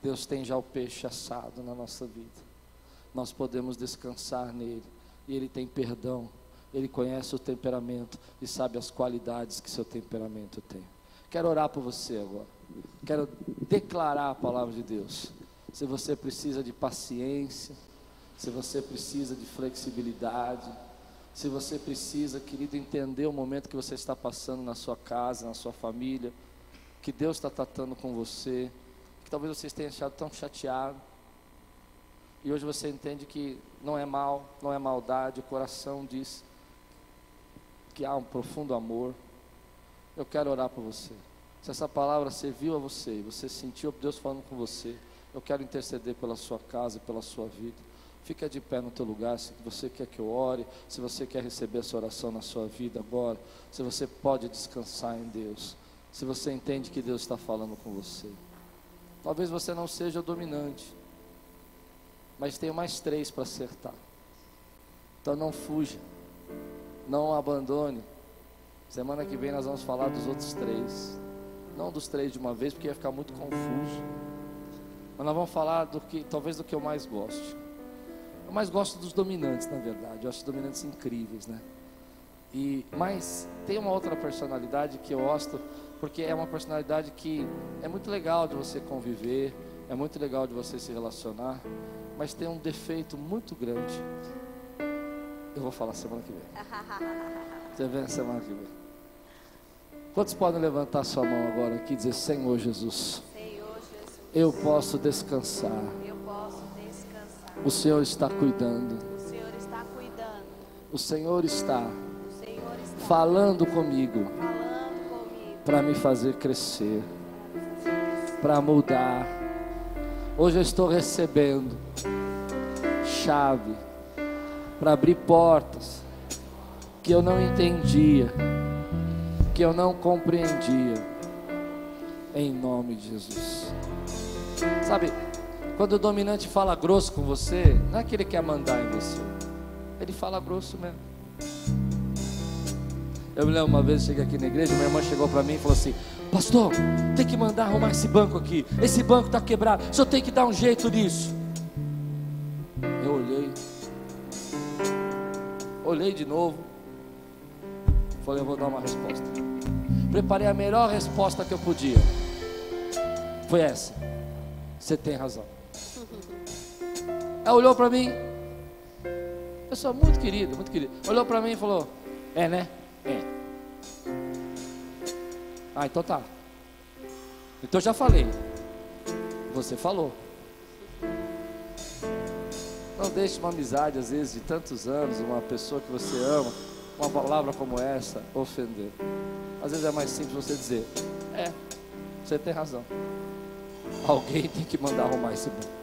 Deus tem já o peixe assado na nossa vida. Nós podemos descansar nele. E ele tem perdão. Ele conhece o temperamento e sabe as qualidades que seu temperamento tem. Quero orar por você agora. Quero declarar a palavra de Deus. Se você precisa de paciência, se você precisa de flexibilidade, se você precisa, querido, entender o momento que você está passando na sua casa, na sua família, que Deus está tratando com você, que talvez você tenha achado tão chateado, e hoje você entende que não é mal, não é maldade, o coração diz que há um profundo amor. Eu quero orar por você. Se essa palavra serviu a você, você sentiu Deus falando com você, eu quero interceder pela sua casa, pela sua vida. Fica de pé no teu lugar, se você quer que eu ore, se você quer receber essa oração na sua vida agora, se você pode descansar em Deus, se você entende que Deus está falando com você. Talvez você não seja o dominante, mas tem mais três para acertar. Então não fuja, não abandone. Semana que vem nós vamos falar dos outros três, não dos três de uma vez, porque ia ficar muito confuso. Mas nós vamos falar do que, talvez do que eu mais gosto. Eu mais gosto dos dominantes, na verdade. Eu acho os dominantes incríveis, né? E, mas tem uma outra personalidade que eu gosto, porque é uma personalidade que é muito legal de você conviver, é muito legal de você se relacionar, mas tem um defeito muito grande. Eu vou falar semana que vem. Você vê na semana que vem. Quantos podem levantar sua mão agora aqui e dizer: Senhor Jesus, Senhor Jesus, eu posso descansar. O Senhor está cuidando. O Senhor está cuidando. O Senhor está O Senhor está falando comigo. falando comigo. para me fazer crescer, para mudar. Hoje eu estou recebendo chave para abrir portas que eu não entendia, que eu não compreendia, em nome de Jesus. Sabe, quando o dominante fala grosso com você, não é que ele quer mandar em você, ele fala grosso mesmo. Eu me lembro uma vez, cheguei aqui na igreja, minha irmã chegou para mim e falou assim: Pastor, tem que mandar arrumar esse banco aqui. Esse banco está quebrado. Senhor tem que dar um jeito nisso. Eu olhei, olhei de novo. Falei, eu vou dar uma resposta. Preparei a melhor resposta que eu podia. Foi essa. Você tem razão. Ela olhou para mim. Pessoa muito querida, muito querida. Olhou para mim e falou: É, né? É. Ah, então tá. Então já falei. Você falou. Não deixe uma amizade, às vezes, de tantos anos, uma pessoa que você ama, uma palavra como essa, ofender. Às vezes é mais simples você dizer: É, você tem razão. Alguém tem que mandar arrumar esse banco.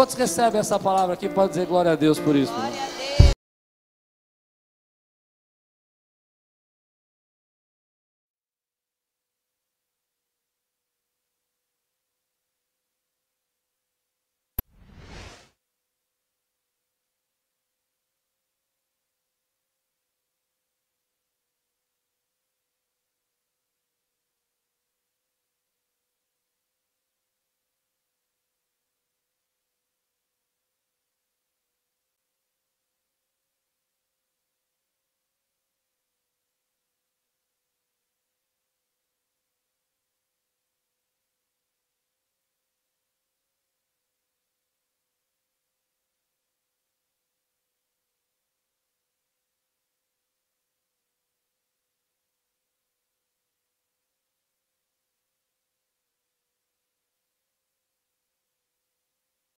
Quantos recebem essa palavra aqui? Pode dizer glória a Deus por isso. Glória a